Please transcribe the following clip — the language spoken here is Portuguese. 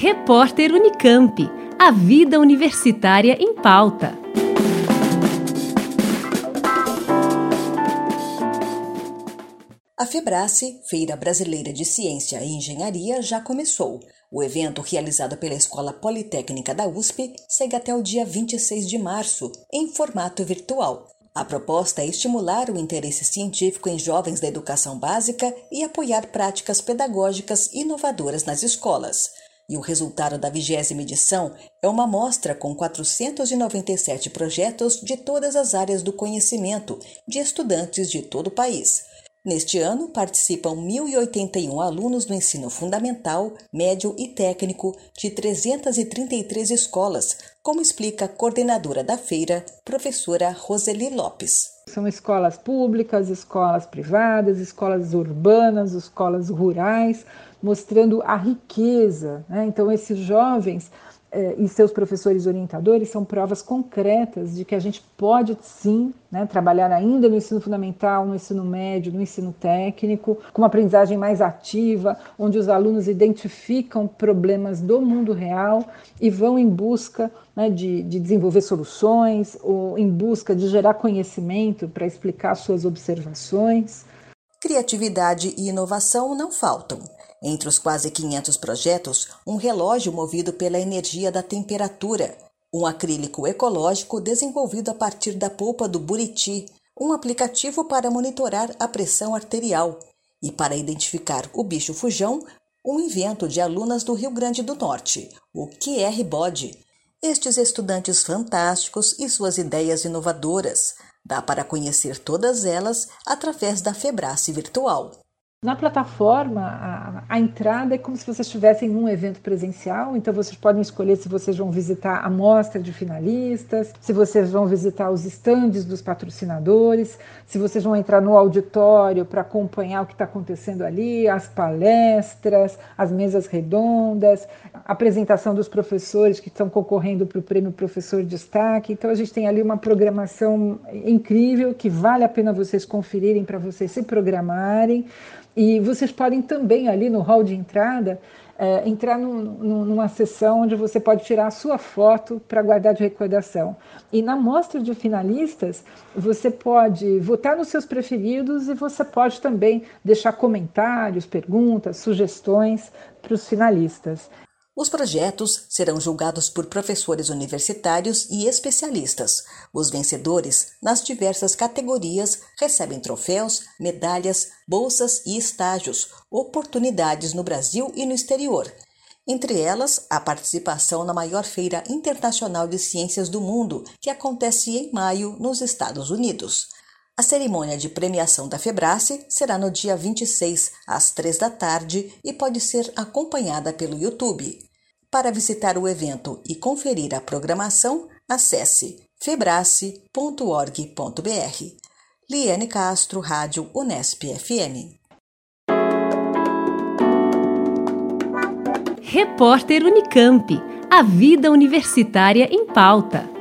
Repórter Unicamp. A vida universitária em pauta. A Febrace, Feira Brasileira de Ciência e Engenharia, já começou. O evento, realizado pela Escola Politécnica da USP, segue até o dia 26 de março, em formato virtual. A proposta é estimular o interesse científico em jovens da educação básica e apoiar práticas pedagógicas inovadoras nas escolas. E o resultado da vigésima edição é uma mostra com 497 projetos de todas as áreas do conhecimento, de estudantes de todo o país. Neste ano, participam 1.081 alunos do ensino fundamental, médio e técnico de 333 escolas, como explica a coordenadora da feira, professora Roseli Lopes. São escolas públicas, escolas privadas, escolas urbanas, escolas rurais, mostrando a riqueza. Né? Então, esses jovens eh, e seus professores orientadores são provas concretas de que a gente pode sim né, trabalhar ainda no ensino fundamental, no ensino médio, no ensino técnico, com uma aprendizagem mais ativa, onde os alunos identificam problemas do mundo real e vão em busca né, de, de desenvolver soluções ou em busca de gerar conhecimento para explicar suas observações. Criatividade e inovação não faltam. Entre os quase 500 projetos, um relógio movido pela energia da temperatura, um acrílico ecológico desenvolvido a partir da polpa do buriti, um aplicativo para monitorar a pressão arterial e para identificar o bicho fujão, um invento de alunas do Rio Grande do Norte, o QR Body. Estes estudantes fantásticos e suas ideias inovadoras. Dá para conhecer todas elas através da Febrace Virtual. Na plataforma, a, a, entrada é como se vocês estivessem num evento presencial, então vocês podem escolher se vocês vão visitar a mostra de finalistas, se vocês vão visitar os estandes dos patrocinadores, se vocês vão entrar no auditório para acompanhar o que está acontecendo ali, as palestras, as mesas redondas, a apresentação dos professores que estão concorrendo para o prêmio Professor Destaque. Então a gente tem ali uma programação incrível que vale a pena vocês conferirem para vocês se programarem. E vocês podem também ali no hall de entrada é, entrar num, numa sessão onde você pode tirar a sua foto para guardar de recordação. E na mostra de finalistas, você pode votar nos seus preferidos e você pode também deixar comentários, perguntas, sugestões para os finalistas. Os projetos serão julgados por professores universitários e especialistas. Os vencedores, nas diversas categorias, recebem troféus, medalhas, bolsas e estágios, oportunidades no Brasil e no exterior. Entre elas, a participação na maior feira internacional de ciências do mundo, que acontece em maio nos Estados Unidos. A cerimônia de premiação da Febrace será no dia 26, às 3 da tarde, e pode ser acompanhada pelo YouTube. Para visitar o evento e conferir a programação, acesse febrace.org.br. Liane Castro, Rádio Unesp FM. Repórter Unicamp. A vida universitária em pauta.